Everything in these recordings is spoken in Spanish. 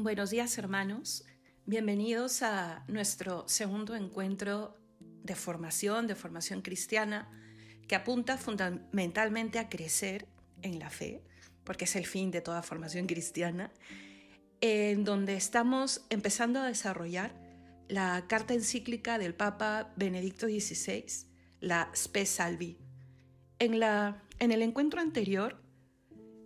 Buenos días hermanos, bienvenidos a nuestro segundo encuentro de formación, de formación cristiana, que apunta fundamentalmente a crecer en la fe, porque es el fin de toda formación cristiana, en donde estamos empezando a desarrollar la carta encíclica del Papa Benedicto XVI, la Spe Salvi. En, la, en el encuentro anterior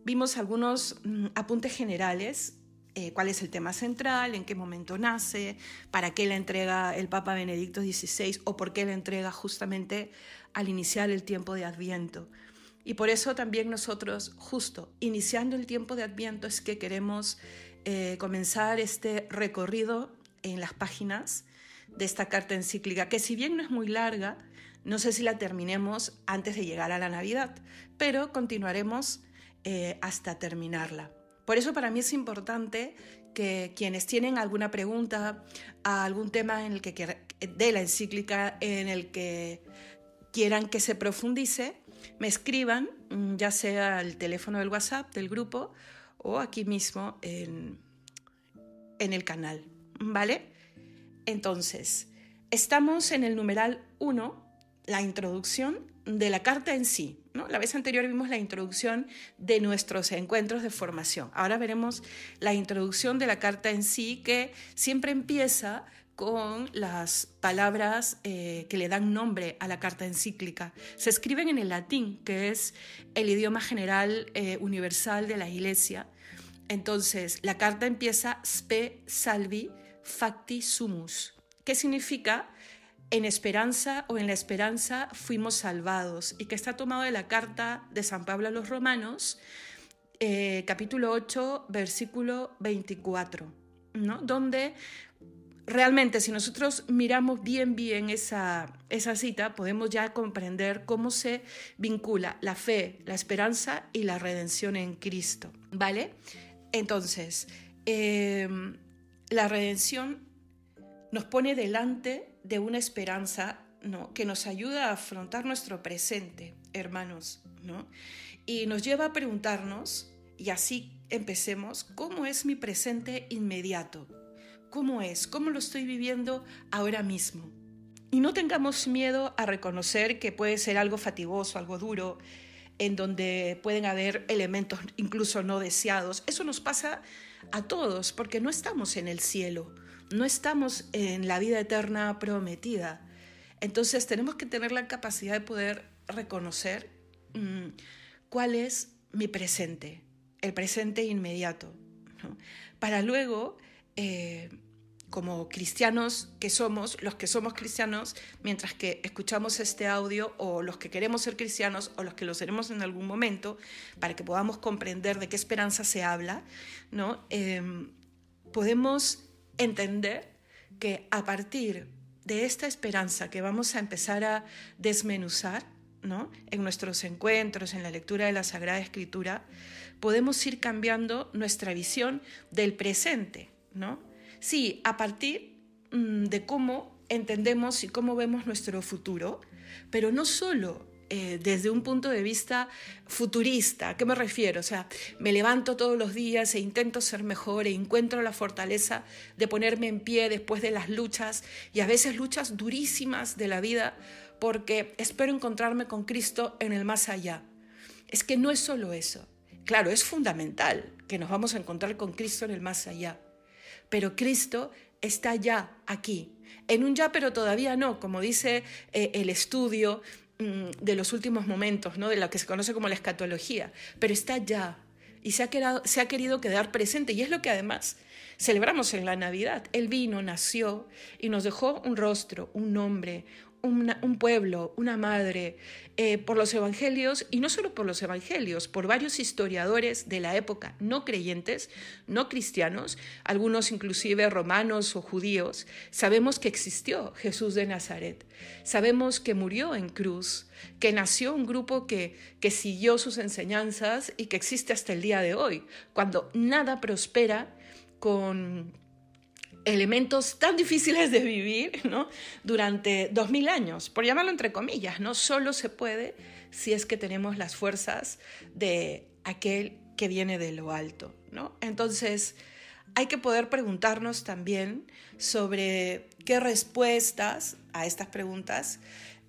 vimos algunos mm, apuntes generales eh, cuál es el tema central, en qué momento nace, para qué la entrega el Papa Benedicto XVI o por qué la entrega justamente al iniciar el tiempo de Adviento. Y por eso también nosotros, justo iniciando el tiempo de Adviento, es que queremos eh, comenzar este recorrido en las páginas de esta carta encíclica, que si bien no es muy larga, no sé si la terminemos antes de llegar a la Navidad, pero continuaremos eh, hasta terminarla. Por eso para mí es importante que quienes tienen alguna pregunta algún tema en el que de la encíclica en el que quieran que se profundice, me escriban, mm, ya sea al teléfono del WhatsApp del grupo o aquí mismo en, en el canal. ¿Vale? Entonces, estamos en el numeral 1, la introducción de la carta en sí. La vez anterior vimos la introducción de nuestros encuentros de formación. Ahora veremos la introducción de la carta en sí, que siempre empieza con las palabras eh, que le dan nombre a la carta encíclica. Se escriben en el latín, que es el idioma general eh, universal de la Iglesia. Entonces, la carta empieza spe salvi facti sumus, que significa en esperanza o en la esperanza fuimos salvados y que está tomado de la carta de San Pablo a los Romanos, eh, capítulo 8, versículo 24, ¿no? donde realmente si nosotros miramos bien bien esa, esa cita, podemos ya comprender cómo se vincula la fe, la esperanza y la redención en Cristo, ¿vale? Entonces, eh, la redención nos pone delante de una esperanza que nos ayuda a afrontar nuestro presente, hermanos, ¿no? y nos lleva a preguntarnos, y así empecemos, ¿cómo es mi presente inmediato? ¿Cómo es? ¿Cómo lo estoy viviendo ahora mismo? Y no tengamos miedo a reconocer que puede ser algo fatigoso, algo duro, en donde pueden haber elementos incluso no deseados. Eso nos pasa a todos porque no estamos en el cielo, no estamos en la vida eterna prometida. Entonces tenemos que tener la capacidad de poder reconocer mm, cuál es mi presente, el presente inmediato, para luego eh, como cristianos que somos, los que somos cristianos, mientras que escuchamos este audio, o los que queremos ser cristianos, o los que lo seremos en algún momento, para que podamos comprender de qué esperanza se habla, ¿no? Em, podemos entender que a partir de esta esperanza que vamos a empezar a desmenuzar, ¿no? En nuestros encuentros, en la lectura de la Sagrada Escritura, podemos ir cambiando nuestra visión del presente, ¿no? Sí, a partir mm, de cómo entendemos y cómo vemos nuestro futuro, pero no solo eh, desde un punto de vista futurista. ¿A qué me refiero? O sea, me levanto todos los días e intento ser mejor e encuentro la fortaleza de ponerme en pie después de las luchas y a veces luchas durísimas de la vida porque espero encontrarme con Cristo en el más allá. Es que no es solo eso. Claro, es fundamental que nos vamos a encontrar con Cristo en el más allá pero Cristo está ya aquí, en un ya pero todavía no, como dice eh, el estudio de los últimos momentos, ¿no? de lo que se conoce como la escatología, pero está ya y se ha, quedado, se ha querido quedar presente y es lo que además celebramos en la Navidad. Él vino, nació y nos dejó un rostro, un nombre, un pueblo, una madre, eh, por los evangelios, y no solo por los evangelios, por varios historiadores de la época, no creyentes, no cristianos, algunos inclusive romanos o judíos, sabemos que existió Jesús de Nazaret, sabemos que murió en cruz, que nació un grupo que, que siguió sus enseñanzas y que existe hasta el día de hoy, cuando nada prospera con elementos tan difíciles de vivir ¿no? durante dos mil años, por llamarlo entre comillas, no solo se puede si es que tenemos las fuerzas de aquel que viene de lo alto. ¿no? Entonces, hay que poder preguntarnos también sobre qué respuestas a estas preguntas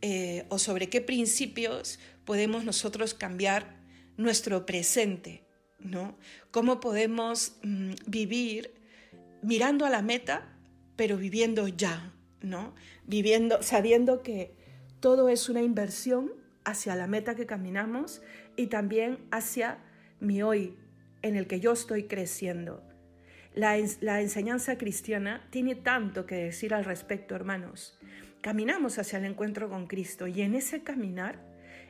eh, o sobre qué principios podemos nosotros cambiar nuestro presente, ¿no? Cómo podemos mm, vivir mirando a la meta, pero viviendo ya, ¿no? Viviendo, sabiendo que todo es una inversión hacia la meta que caminamos y también hacia mi hoy, en el que yo estoy creciendo. La, la, enseñanza cristiana tiene tanto que decir al respecto, hermanos. Caminamos hacia el encuentro con Cristo y en ese caminar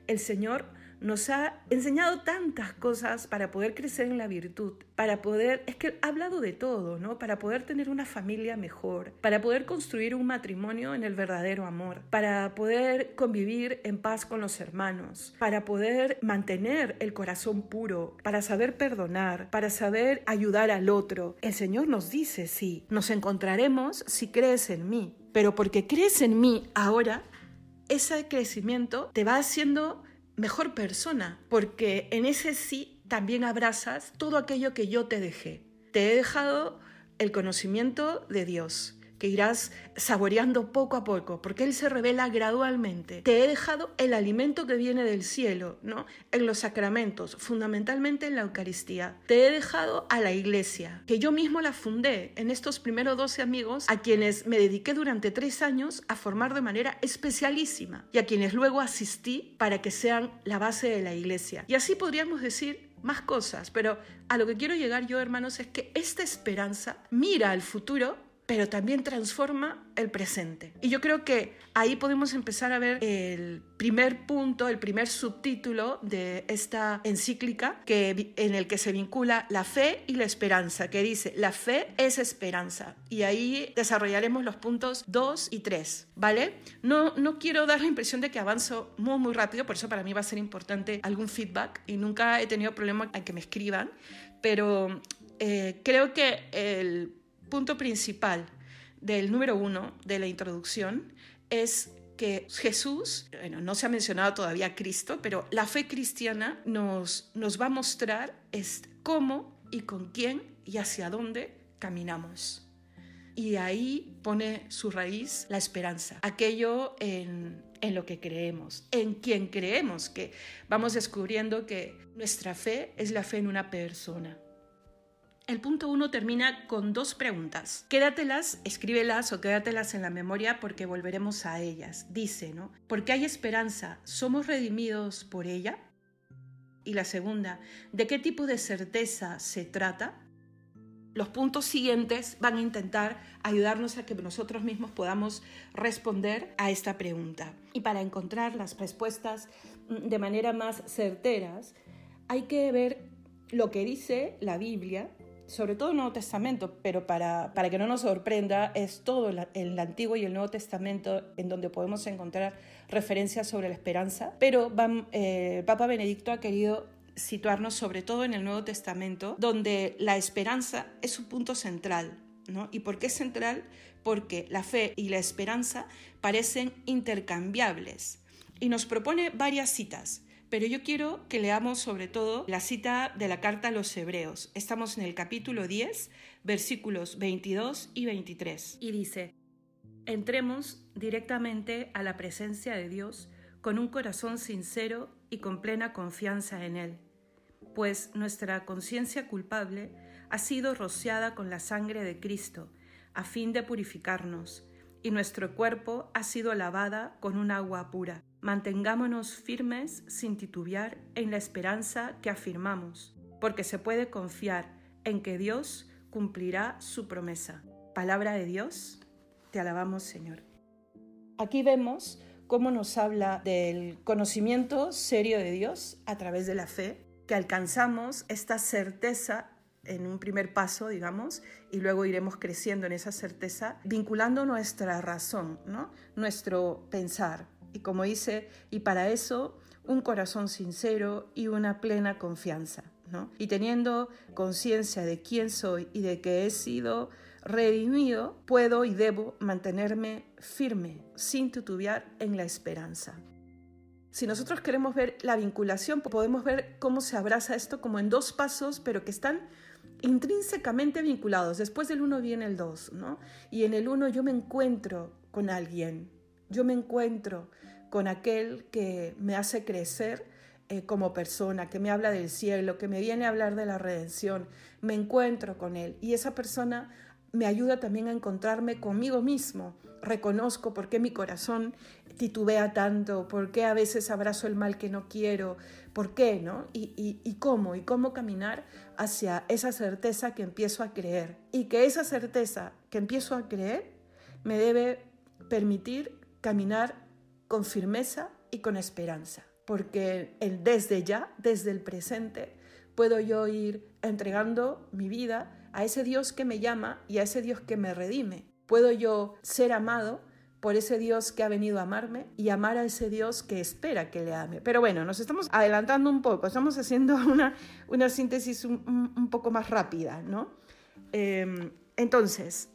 el Señor nos ha enseñado tantas cosas para poder crecer en la virtud, para poder, es que ha hablado de todo, ¿no? Para poder tener una familia mejor, para poder construir un matrimonio en el verdadero amor, para poder convivir en paz con los hermanos, para poder mantener el corazón puro, para saber perdonar, para saber ayudar al otro. El Señor nos dice, sí, nos encontraremos si crees en mí, pero porque crees en mí ahora, ese crecimiento te va haciendo mejor persona, porque en ese sí también abrazas todo aquello que yo te dejé. Te he dejado el conocimiento de Dios que irás saboreando poco a poco, porque Él se revela gradualmente. Te he dejado el alimento que viene del cielo, ¿no? En los sacramentos, fundamentalmente en la Eucaristía. Te he dejado a la iglesia, que yo mismo la fundé en estos primeros 12 amigos, a quienes me dediqué durante tres años a formar de manera especialísima y a quienes luego asistí para que sean la base de la iglesia. Y así podríamos decir más cosas, pero a lo que quiero llegar yo, hermanos, es que esta esperanza mira al futuro pero también transforma el presente. Y yo creo que ahí podemos empezar a ver el primer punto, el primer subtítulo de esta encíclica que, en el que se vincula la fe y la esperanza, que dice, la fe es esperanza. Y ahí desarrollaremos los puntos 2 y 3, ¿vale? No, no quiero dar la impresión de que avanzo muy, muy rápido, por eso para mí va a ser importante algún feedback y nunca he tenido problema en que me escriban, pero eh, creo que el punto principal del número uno de la introducción es que Jesús, bueno, no se ha mencionado todavía Cristo, pero la fe cristiana nos, nos va a mostrar es cómo y con quién y hacia dónde caminamos. Y ahí pone su raíz la esperanza, aquello en, en lo que creemos, en quien creemos, que vamos descubriendo que nuestra fe es la fe en una persona. El punto uno termina con dos preguntas. Quédatelas, escríbelas o quédatelas en la memoria porque volveremos a ellas. Dice, ¿no? ¿Por qué hay esperanza? ¿Somos redimidos por ella? Y la segunda, ¿de qué tipo de certeza se trata? Los puntos siguientes van a intentar ayudarnos a que nosotros mismos podamos responder a esta pregunta. Y para encontrar las respuestas mm, de manera más certeras, hay que ver lo que dice la Biblia sobre todo el Nuevo Testamento, pero para, para que no nos sorprenda, es todo el, Antiguo y el Nuevo Testamento en donde podemos encontrar referencias sobre la esperanza, pero eh, el Papa Benedicto ha querido situarnos sobre todo en el Nuevo Testamento, donde la esperanza es un punto central. ¿no? ¿Y por qué es central? Porque la fe y la esperanza parecen intercambiables. Y nos propone varias citas pero yo quiero que leamos sobre todo la cita de la carta a los Hebreos. Estamos en el capítulo 10, versículos 22 y 23. Y dice, entremos directamente a la presencia de Dios con un corazón sincero y con plena confianza en Él, pues nuestra conciencia culpable ha sido rociada con la sangre de Cristo, a fin de purificarnos, y nuestro cuerpo ha sido lavada con un agua pura. Mantengámonos firmes sin titubear en la esperanza que afirmamos, porque se puede confiar en que Dios cumplirá su promesa. Palabra de Dios, te alabamos Señor. Aquí vemos cómo nos habla del conocimiento serio de Dios a través de la fe, que alcanzamos esta certeza en un primer paso, digamos, y luego iremos creciendo en esa certeza, vinculando nuestra razón, ¿no? nuestro pensar, y como dice, y para eso un corazón sincero y una plena confianza. ¿no? Y teniendo conciencia de quién soy y de que he sido redimido, puedo y debo mantenerme firme, sin titubear en la esperanza. Si nosotros queremos ver la vinculación, podemos ver cómo se abraza esto como en dos pasos, pero que están intrínsecamente vinculados. Después del uno viene el dos, ¿no? Y en el uno yo me encuentro con alguien, yo me encuentro con aquel que me hace crecer eh, como persona, que me habla del cielo, que me viene a hablar de la redención, me encuentro con él y esa persona me ayuda también a encontrarme conmigo mismo. Reconozco por qué mi corazón titubea tanto, por qué a veces abrazo el mal que no quiero, por qué, ¿no? Y, y, cómo, y cómo caminar hacia esa certeza que empiezo a creer. Y que esa certeza que empiezo a creer me debe permitir caminar con firmeza y con esperanza. Porque el desde ya, desde el presente, puedo yo ir entregando mi vida a ese Dios que me llama y a ese Dios que me redime. Puedo yo ser amado por ese Dios que ha venido a amarme y amar a ese Dios que espera que le ame. Pero bueno, nos estamos adelantando un poco, estamos haciendo una, una síntesis un, poco más rápida, ¿no? Em, entonces,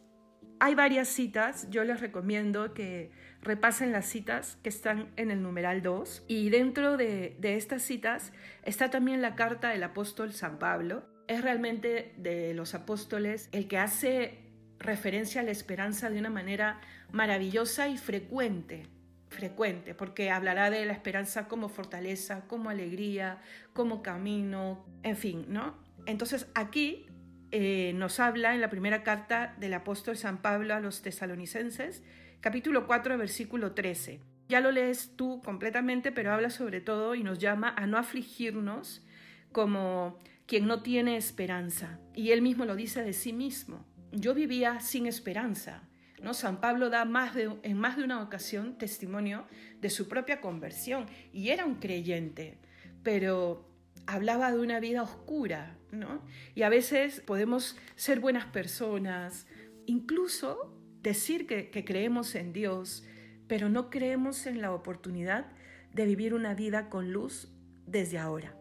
hay varias citas, yo les recomiendo que repasen las citas que están en el numeral 2 y dentro de, estas citas está también la carta del apóstol San Pablo. Es realmente de los apóstoles el que hace referencia a la esperanza de una manera maravillosa y frecuente, frecuente, porque hablará de la esperanza como fortaleza, como alegría, como camino, en fin, ¿no? Entonces aquí eh, nos habla en la primera carta del apóstol San Pablo a los tesalonicenses, capítulo 4, versículo 13. Ya lo lees tú completamente, pero habla sobre todo y nos llama a no afligirnos como quien no tiene esperanza. Y él mismo lo dice de sí mismo. Yo vivía sin esperanza, ¿no? San Pablo da más de, en más de una ocasión testimonio de su propia conversión y era un creyente, pero hablaba de una vida oscura, ¿no? Y a veces podemos ser buenas personas, incluso decir que, creemos en Dios, pero no creemos en la oportunidad de vivir una vida con luz desde ahora.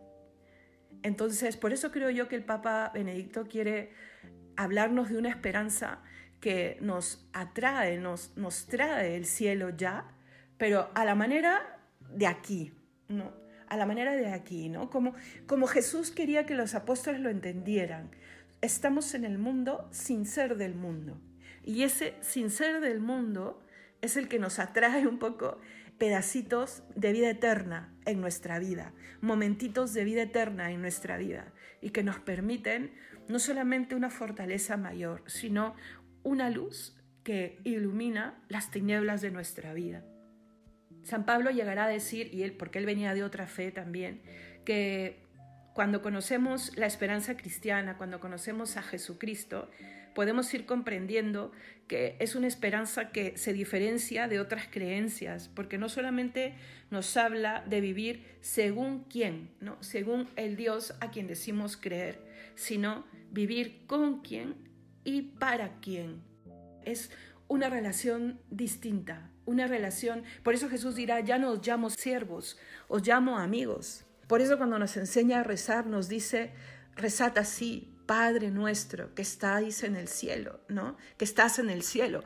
Entonces, por eso creo yo que el Papa Benedicto quiere hablarnos de una esperanza que nos atrae, nos, nos trae el cielo ya, pero a la manera de aquí, ¿no? A la manera de aquí, ¿no? Como, como Jesús quería que los apóstoles lo entendieran. Estamos en el mundo sin ser del mundo. Y ese sin ser del mundo es el que nos atrae un poco pedacitos de vida eterna en nuestra vida, momentitos de vida eterna en nuestra vida y que nos permiten no solamente una fortaleza mayor, sino una luz que ilumina las tinieblas de nuestra vida. San Pablo llegará a decir, y él, porque él venía de otra fe también, que cuando conocemos la esperanza cristiana, cuando conocemos a Jesucristo, podemos ir comprendiendo que es una esperanza que se diferencia de otras creencias, porque no solamente nos habla de vivir según quién, ¿no? según el Dios a quien decimos creer, sino vivir con quién y para quién. Es una relación distinta, una relación, por eso Jesús dirá, ya no os llamo siervos, os llamo amigos. Por eso cuando nos enseña a rezar nos dice, rezad así, Padre nuestro que estáis en el cielo, ¿no? Que estás en el cielo.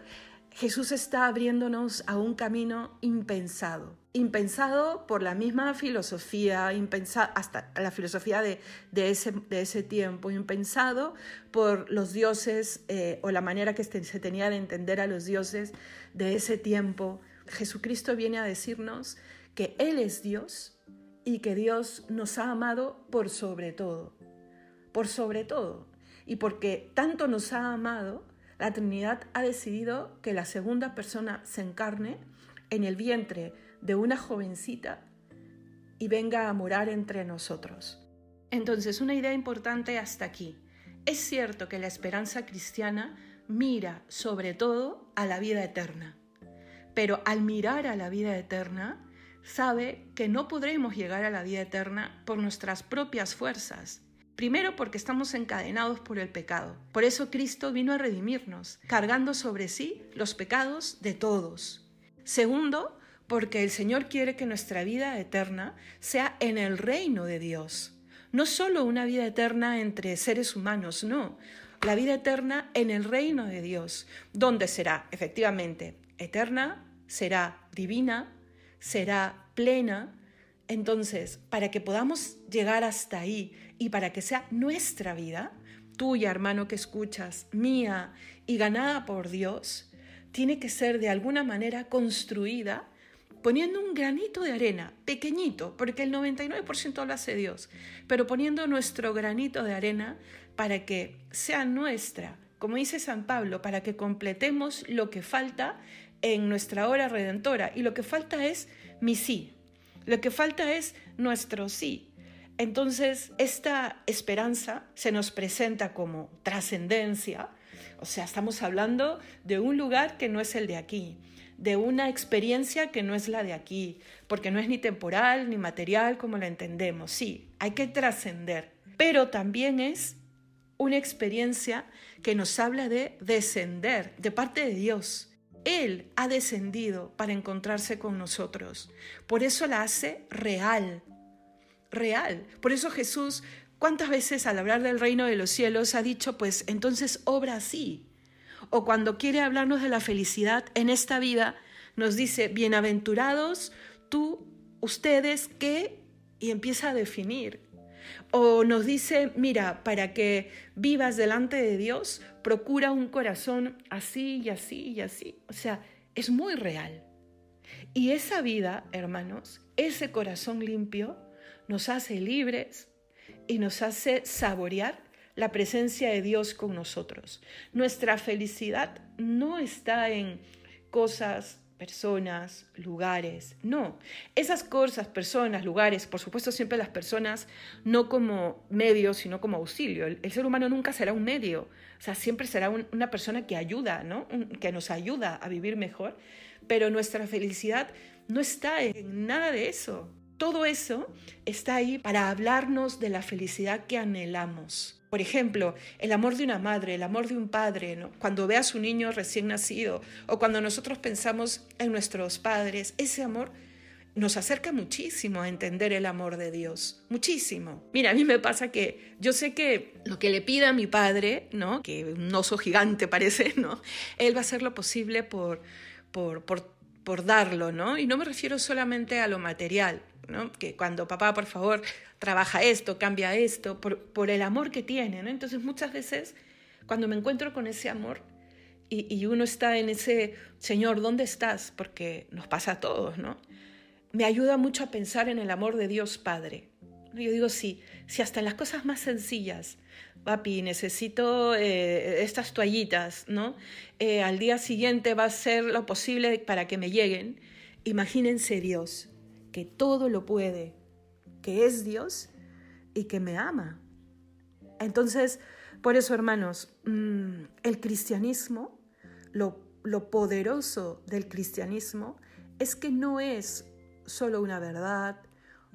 Jesús está abriéndonos a un camino impensado, impensado por la misma filosofía, impensado, hasta la filosofía de, ese, de, ese, tiempo, impensado por los dioses eh, o la manera que se tenía de entender a los dioses de ese tiempo. Jesucristo viene a decirnos que Él es Dios y que Dios nos ha amado por sobre todo, por sobre todo. Y porque tanto nos ha amado, la Trinidad ha decidido que la segunda persona se encarne en el vientre de una jovencita y venga a morar entre nosotros. Entonces, una idea importante hasta aquí. Es cierto que la esperanza cristiana mira sobre todo a la vida eterna, pero al mirar a la vida eterna, sabe que no podremos llegar a la vida eterna por nuestras propias fuerzas, Primero porque estamos encadenados por el pecado. Por eso Cristo vino a redimirnos, cargando sobre sí los pecados de todos. Segundo, porque el Señor quiere que nuestra vida eterna sea en el reino de Dios. No solo una vida eterna entre seres humanos, no. La vida eterna en el reino de Dios, donde será efectivamente eterna, será divina, será plena. Entonces, para que podamos llegar hasta ahí y para que sea nuestra vida, tuya, hermano, que escuchas, mía y ganada por Dios, tiene que ser de alguna manera construida poniendo un granito de arena, pequeñito, porque el 99% lo hace Dios, pero poniendo nuestro granito de arena para que sea nuestra, como dice San Pablo, para que completemos lo que falta en nuestra hora redentora. Y lo que falta es mi sí, lo que falta es nuestro sí. Entonces, esta esperanza se nos presenta como trascendencia, o sea, estamos hablando de un lugar que no es el de aquí, de una experiencia que no es la de aquí, porque no es ni temporal ni material como la entendemos. Sí, hay que trascender, pero también es una experiencia que nos habla de descender de parte de Dios. Él ha descendido para encontrarse con nosotros. Por eso la hace real, real. Por eso Jesús, ¿cuántas veces al hablar del reino de los cielos ha dicho, pues entonces obra así? o cuando quiere hablarnos de la felicidad en esta vida, nos dice, bienaventurados tú, ustedes que, y empieza a definir. O nos dice, mira, para que vivas delante de Dios, procura un corazón así y así y así. O sea, es muy real. Y esa vida, hermanos, ese corazón limpio, nos hace libres y nos hace saborear la presencia de Dios con nosotros. Nuestra felicidad no está en cosas, personas, lugares. No, esas cosas, personas, lugares, por supuesto siempre las personas no como medio, sino como auxilio. El, ser humano nunca será un medio, o sea, siempre será una persona que ayuda, ¿no? que nos ayuda a vivir mejor, pero nuestra felicidad no está en nada de eso. Todo eso está ahí para hablarnos de la felicidad que anhelamos. Por ejemplo, el amor de una madre, el amor de un padre, cuando ve a su niño recién nacido o cuando nosotros pensamos en nuestros padres, ese amor nos acerca muchísimo a entender el amor de Dios, muchísimo. Mira, a mí me pasa que yo sé que lo que le pida a mi padre, ¿no? que un oso gigante parece, ¿no? él va a hacer lo posible por, por, por, por darlo, ¿no? Y no me refiero solamente a lo material, que cuando papá, por favor, trabaja esto, cambia esto, por, el amor que tiene. Entonces muchas veces cuando me encuentro con ese amor y, uno está en ese, Señor, ¿dónde estás? Porque nos pasa a todos, ¿no? Me ayuda mucho a pensar en el amor de Dios Padre. Yo digo, sí, si hasta en las cosas más sencillas, papi, necesito eh, estas toallitas, ¿no? Eh, al día siguiente va a ser lo posible para que me lleguen. Imagínense Dios, que todo lo puede, que es Dios y que me ama. Entonces, por eso, hermanos, mm, el cristianismo, lo, lo poderoso del cristianismo es que no es solo una verdad,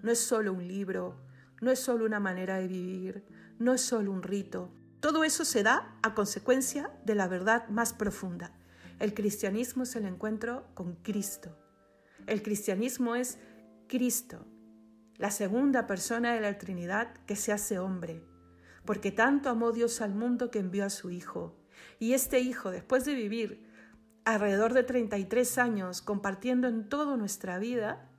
no es solo un libro, no es solo una manera de vivir, no es solo un rito. Todo eso se da a consecuencia de la verdad más profunda. El cristianismo es el encuentro con Cristo. El cristianismo es Cristo, la segunda persona de la Trinidad que se hace hombre, porque tanto amó Dios al mundo que envió a su Hijo. Y este Hijo, después de vivir alrededor de 33 años compartiendo en toda nuestra vida,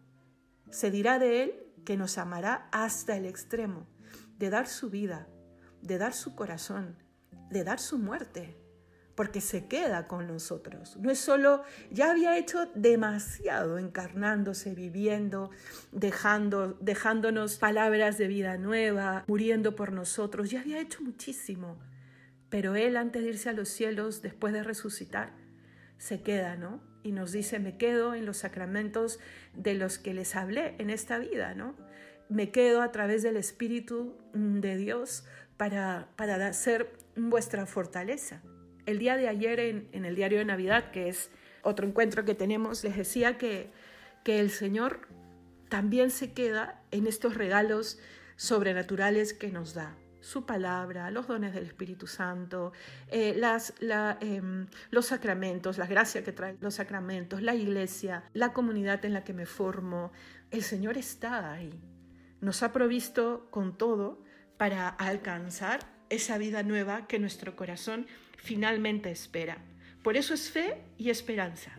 se dirá de Él que nos amará hasta el extremo, de dar su vida, de dar su corazón, de dar su muerte porque se queda con nosotros. No es solo, ya había hecho demasiado encarnándose, viviendo, dejando, dejándonos palabras de vida nueva, muriendo por nosotros, ya había hecho muchísimo. Pero Él antes de irse a los cielos, después de resucitar, se queda, ¿no? Y nos dice, me quedo en los sacramentos de los que les hablé en esta vida, ¿no? Me quedo a través del Espíritu de Dios para, para ser vuestra fortaleza. El día de ayer en, el diario de Navidad, que es otro encuentro que tenemos, les decía que, que el Señor también se queda en estos regalos sobrenaturales que nos da. Su palabra, los dones del Espíritu Santo, eh, las, em, los sacramentos, la gracia que traen los sacramentos, la iglesia, la comunidad en la que me formo. El Señor está ahí. Nos ha provisto con todo para alcanzar esa vida nueva que nuestro corazón finalmente espera. Por eso es fe y esperanza.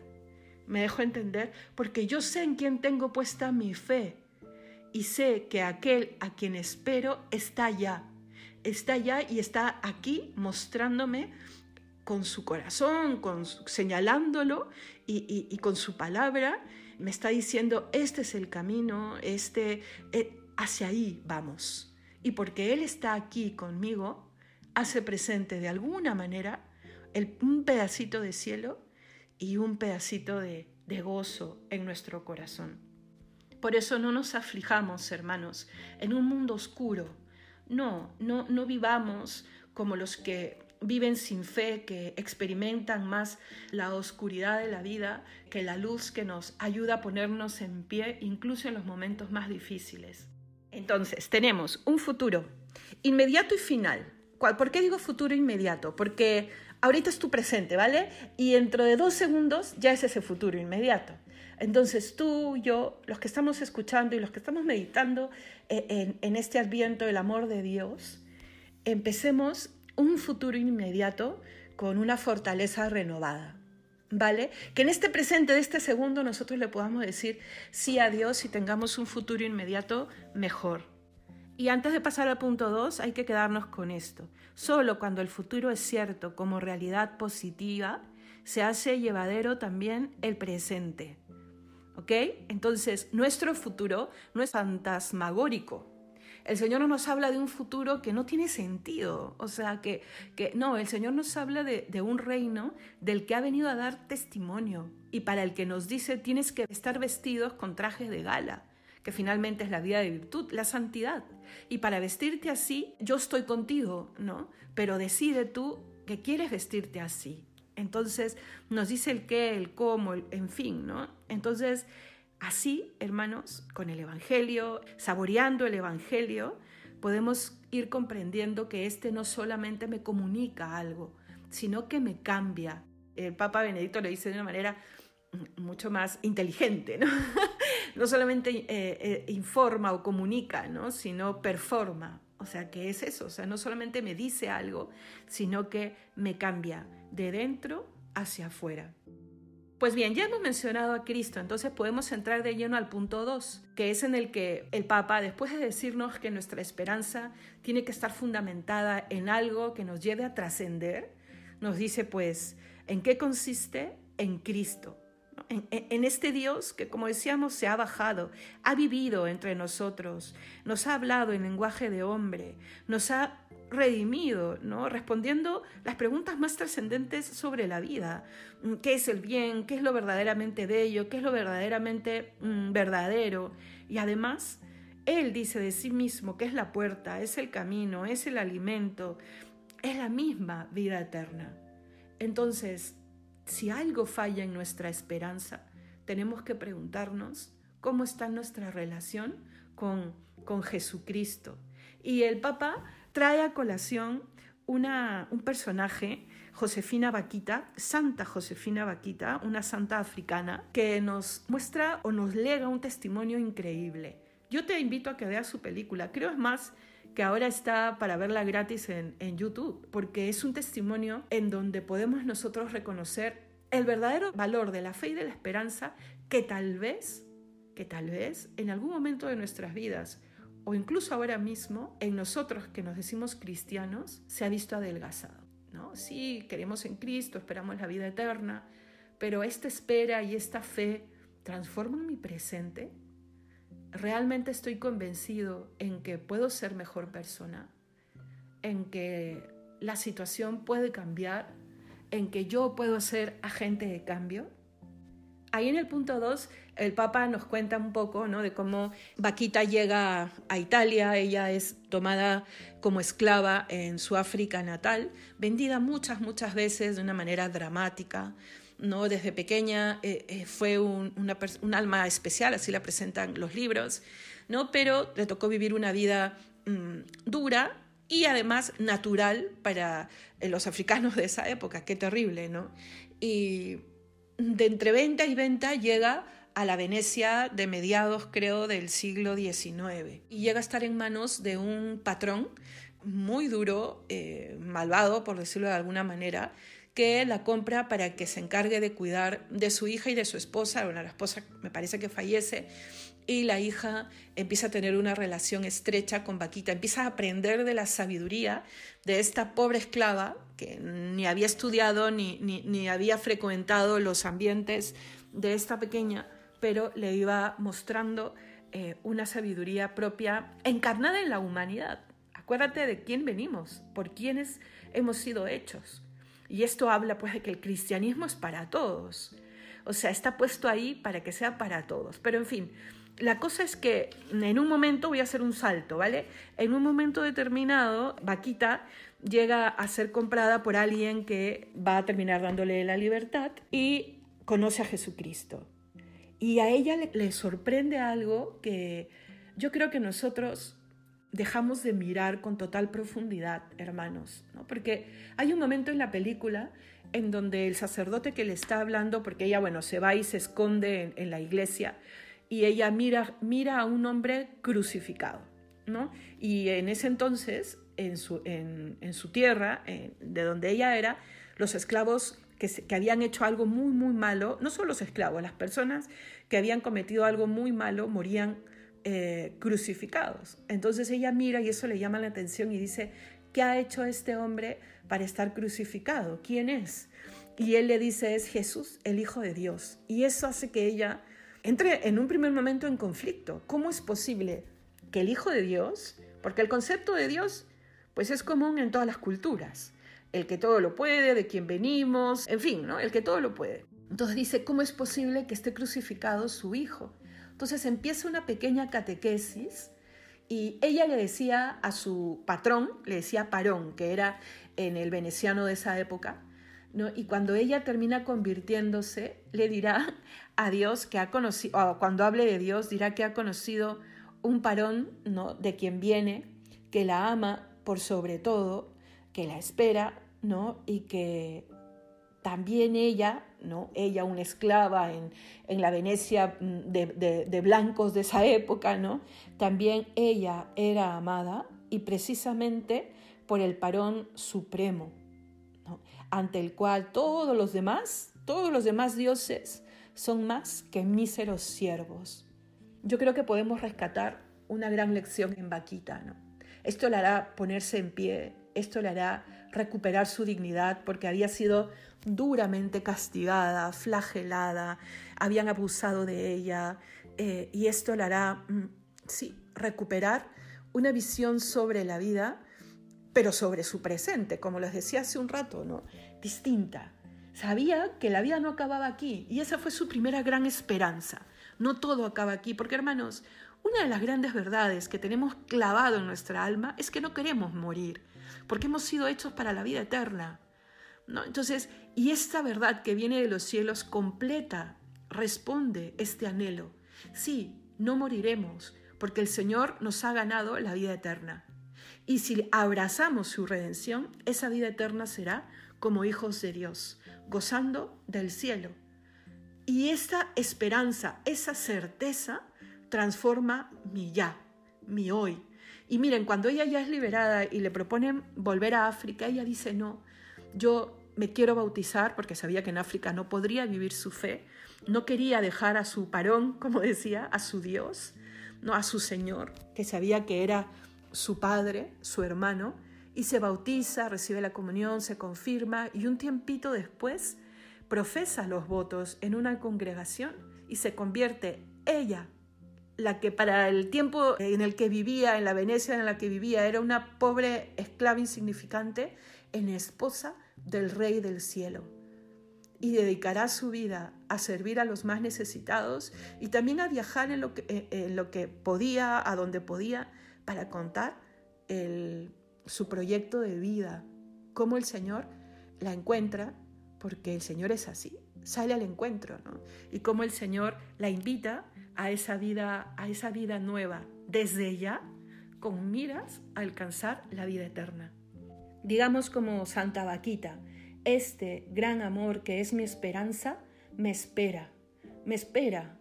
Me dejo entender porque yo sé en quién tengo puesta mi fe y sé que aquel a quien espero está ya, está allá y está aquí mostrándome con su corazón, con, señalándolo y, con su palabra, me está diciendo, este es el camino, este, eh, hacia ahí vamos. Y porque Él está aquí conmigo, hace presente de alguna manera un pedacito de cielo y un pedacito de, de gozo en nuestro corazón. Por eso no nos aflijamos, hermanos, en un mundo oscuro. No, no, no vivamos como los que viven sin fe, que experimentan más la oscuridad de la vida que la luz que nos ayuda a ponernos en pie incluso en los momentos más difíciles. Entonces, tenemos un futuro inmediato y final. ¿Por qué digo futuro inmediato? Porque ahorita es tu presente, ¿vale? Y dentro de dos segundos ya es ese futuro inmediato. Entonces tú, yo, los que estamos escuchando y los que estamos meditando eh, en, este adviento del amor de Dios, empecemos un futuro inmediato con una fortaleza renovada. ¿Vale? Que en este presente de este segundo nosotros le podamos decir sí a Dios y tengamos un futuro inmediato mejor. Y antes de pasar al punto 2 hay que quedarnos con esto. Solo cuando el futuro es cierto como realidad positiva, se hace llevadero también el presente. ¿Ok? Entonces, nuestro futuro no es fantasmagórico, el Señor no nos habla de un futuro que no tiene sentido. O sea, que, que no, el Señor nos habla de, de un reino del que ha venido a dar testimonio y para el que nos dice tienes que estar vestidos con trajes de gala que finalmente es la vida de virtud, la santidad. Y para vestirte así, yo estoy contigo, ¿no? Pero decide tú que quieres vestirte así. Entonces nos dice el qué, el cómo, el, en fin, ¿no? Entonces Así, hermanos, con el Evangelio, saboreando el Evangelio, podemos ir comprendiendo que este no solamente me comunica algo, sino que me cambia. El Papa Benedicto lo dice de una manera mucho más inteligente, ¿no? no solamente eh, eh, informa o comunica, ¿no? sino performa. O sea, que es eso? O sea, no solamente me dice algo, sino que me cambia de dentro hacia afuera. Pues bien, ya hemos mencionado a Cristo, entonces podemos entrar de lleno al punto 2, que es en el que el Papa, después de decirnos que nuestra esperanza tiene que estar fundamentada en algo que nos lleve a trascender, nos dice pues, ¿en qué consiste? En Cristo. En, este Dios que, como decíamos, se ha bajado, ha vivido entre nosotros, nos ha hablado en lenguaje de hombre, nos ha redimido, ¿no? Respondiendo las preguntas más trascendentes sobre la vida. Mm, ¿Qué es el bien? ¿Qué es lo verdaderamente bello? ¿Qué es lo verdaderamente mm, verdadero? Y además, Él dice de sí mismo que es la puerta, es el camino, es el alimento, es la misma vida eterna. Entonces, si algo falla en nuestra esperanza, tenemos que preguntarnos cómo está nuestra relación con, con Jesucristo. Y el Papa trae a colación una, un personaje, Josefina Vaquita, Santa Josefina Vaquita, una santa africana, que nos muestra o nos lega un testimonio increíble. Yo te invito a que veas su película. Creo es más que ahora está para verla gratis en, en YouTube, porque es un testimonio en donde podemos nosotros reconocer el verdadero valor de la fe y de la esperanza que tal vez, que tal vez en algún momento de nuestras vidas o incluso ahora mismo en nosotros que nos decimos cristianos se ha visto adelgazado. ¿no? Sí, queremos en Cristo, esperamos la vida eterna, pero esta espera y esta fe transforman mi presente. Realmente estoy convencido en que puedo ser mejor persona, en que la situación puede cambiar, en que yo puedo ser agente de cambio. Ahí en el punto 2 el Papa nos cuenta un poco ¿no? de cómo Vaquita llega a Italia, ella es tomada como esclava en su África natal, vendida muchas, muchas veces de una manera dramática. ¿No? Desde pequeña eh, eh, fue un, alma especial, así la presentan los libros, ¿no? pero le tocó vivir una vida mm, dura y además natural para eh, los africanos de esa época, qué terrible, ¿no? Y de entre venta y venta llega a la Venecia de mediados, creo, del siglo XIX. Y llega a estar en manos de un patrón muy duro, malvado, por decirlo de alguna manera, que la compra para que se encargue de cuidar de su hija y de su esposa. Bueno, la esposa me parece que fallece y la hija empieza a tener una relación estrecha con Vaquita, empieza a aprender de la sabiduría de esta pobre esclava que ni había estudiado ni, ni, había frecuentado los ambientes de esta pequeña, pero le iba mostrando eh, una sabiduría propia encarnada en la humanidad. Acuérdate de quién venimos, por quiénes hemos sido hechos. Y esto habla pues de que el cristianismo es para todos. O sea, está puesto ahí para que sea para todos. Pero en fin, la cosa es que en un momento voy a hacer un salto, ¿vale? En un momento determinado, Vaquita llega a ser comprada por alguien que va a terminar dándole la libertad y conoce a Jesucristo. Y a ella le, sorprende algo que yo creo que nosotros dejamos de mirar con total profundidad, hermanos, ¿no? Porque hay un momento en la película en donde el sacerdote que le está hablando, porque ella, bueno, se va y se esconde en la iglesia, y ella mira, mira a un hombre crucificado. ¿no? Y en ese entonces, en su, en, su tierra, de donde ella era, los esclavos que, que, habían hecho algo muy, muy malo, no solo los esclavos, las personas que habían cometido algo muy malo morían eh, crucificados. Entonces ella mira y eso le llama la atención y dice, ¿qué ha hecho este hombre para estar crucificado? ¿Quién es? Y él le dice, es Jesús, el Hijo de Dios. Y eso hace que ella entre en un primer momento en conflicto. ¿Cómo es posible que el Hijo de Dios, porque el concepto de Dios pues es común en todas las culturas, el que todo lo puede, de quien venimos, en fin, ¿no? El que todo lo puede. Entonces dice, ¿cómo es posible que esté crucificado su hijo? Entonces empieza una pequeña catequesis y ella le decía a su patrón, le decía parón, que era en el veneciano de esa época, y cuando ella termina convirtiéndose, le dirá a Dios que ha conocido, cuando hable de Dios, dirá que ha conocido un parón ¿no? de quien viene, que la ama por sobre todo, que la espera, ¿no? Y que también ella, Ella, una esclava en, en la Venecia mm, de, de, blancos de esa época, ¿no? También ella era amada y precisamente por el parón supremo, ante el cual todos los demás, todos los demás dioses son más que míseros siervos. Yo creo que podemos rescatar una gran lección en Vaquita, ¿no? Esto le hará ponerse en pie, esto le hará recuperar su dignidad porque había sido duramente castigada, flagelada, habían abusado de ella eh, y esto le hará, mm, sí, recuperar una visión sobre la vida pero sobre su presente, como les decía hace un rato, ¿no? Distinta. Sabía que la vida no acababa aquí y esa fue su primera gran esperanza. No todo acaba aquí, porque hermanos, una de las grandes verdades que tenemos clavado en nuestra alma es que no queremos morir, porque hemos sido hechos para la vida eterna. ¿no? Entonces, y esta verdad que viene de los cielos completa, responde este anhelo. Sí, no moriremos, porque el Señor nos ha ganado la vida eterna. Y si abrazamos su redención, esa vida eterna será como hijos de Dios, gozando del cielo. Y esa esperanza, esa certeza, transforma mi ya, mi hoy. Y miren, cuando ella ya es liberada y le proponen volver a África, ella dice, no, yo me quiero bautizar porque sabía que en África no podría vivir su fe, no quería dejar a su parón, como decía, a su Dios, no a su Señor, que sabía que era su padre, su hermano, y se bautiza, recibe la comunión, se confirma y un tiempito después profesa los votos en una congregación y se convierte ella, la que para el tiempo en el que vivía, en la Venecia en la que vivía, era una pobre esclava insignificante, en esposa del Rey del Cielo. Y dedicará su vida a servir a los más necesitados y también a viajar en lo que, en lo que podía, a donde podía, para contar su proyecto de vida, cómo el Señor la encuentra, porque el Señor es así, sale al encuentro, ¿no? Y cómo el Señor la invita a esa vida, a esa vida nueva, desde ya, con miras a alcanzar la vida eterna. Digamos como Santa Vaquita, este gran amor que es mi esperanza, me espera, me espera,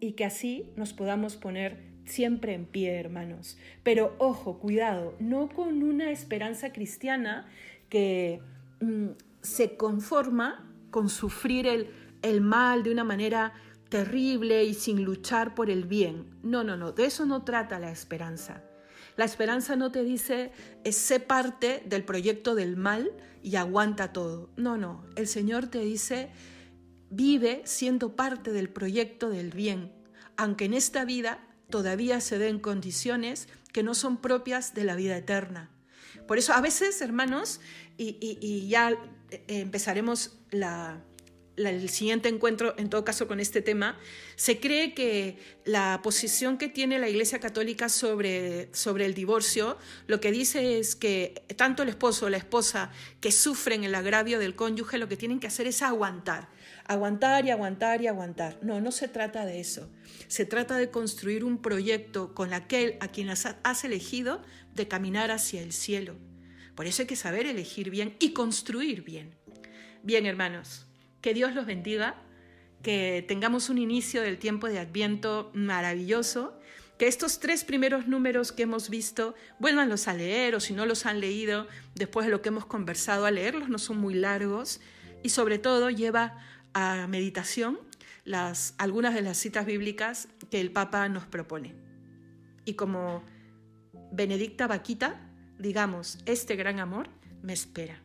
y que así nos podamos poner siempre en pie, hermanos. Pero ojo, cuidado, no con una esperanza cristiana que mm, se conforma con sufrir el, el mal de una manera terrible y sin luchar por el bien. No, no, no, de eso no trata la esperanza. La esperanza no te dice, sé parte del proyecto del mal y aguanta todo. No, no, el Señor te dice, vive siendo parte del proyecto del bien, aunque en esta vida todavía se den condiciones que no son propias de la vida eterna. Por eso a veces, hermanos, y, ya eh, empezaremos la, el siguiente encuentro, en todo caso con este tema, se cree que la posición que tiene la Iglesia Católica sobre, sobre el divorcio, lo que dice es que tanto el esposo o la esposa que sufren el agravio del cónyuge, lo que tienen que hacer es aguantar, aguantar y aguantar y aguantar. No, no se trata de eso. Se trata de construir un proyecto con aquel a quien has elegido de caminar hacia el cielo. Por eso hay que saber elegir bien y construir bien. Bien, hermanos. Que Dios los bendiga, que tengamos un inicio del tiempo de Adviento maravilloso, que estos tres primeros números que hemos visto vuélvanlos a leer o si no los han leído después de lo que hemos conversado a leerlos, no son muy largos y sobre todo lleva a meditación las, algunas de las citas bíblicas que el Papa nos propone. Y como Benedicta Vaquita, digamos, este gran amor me espera.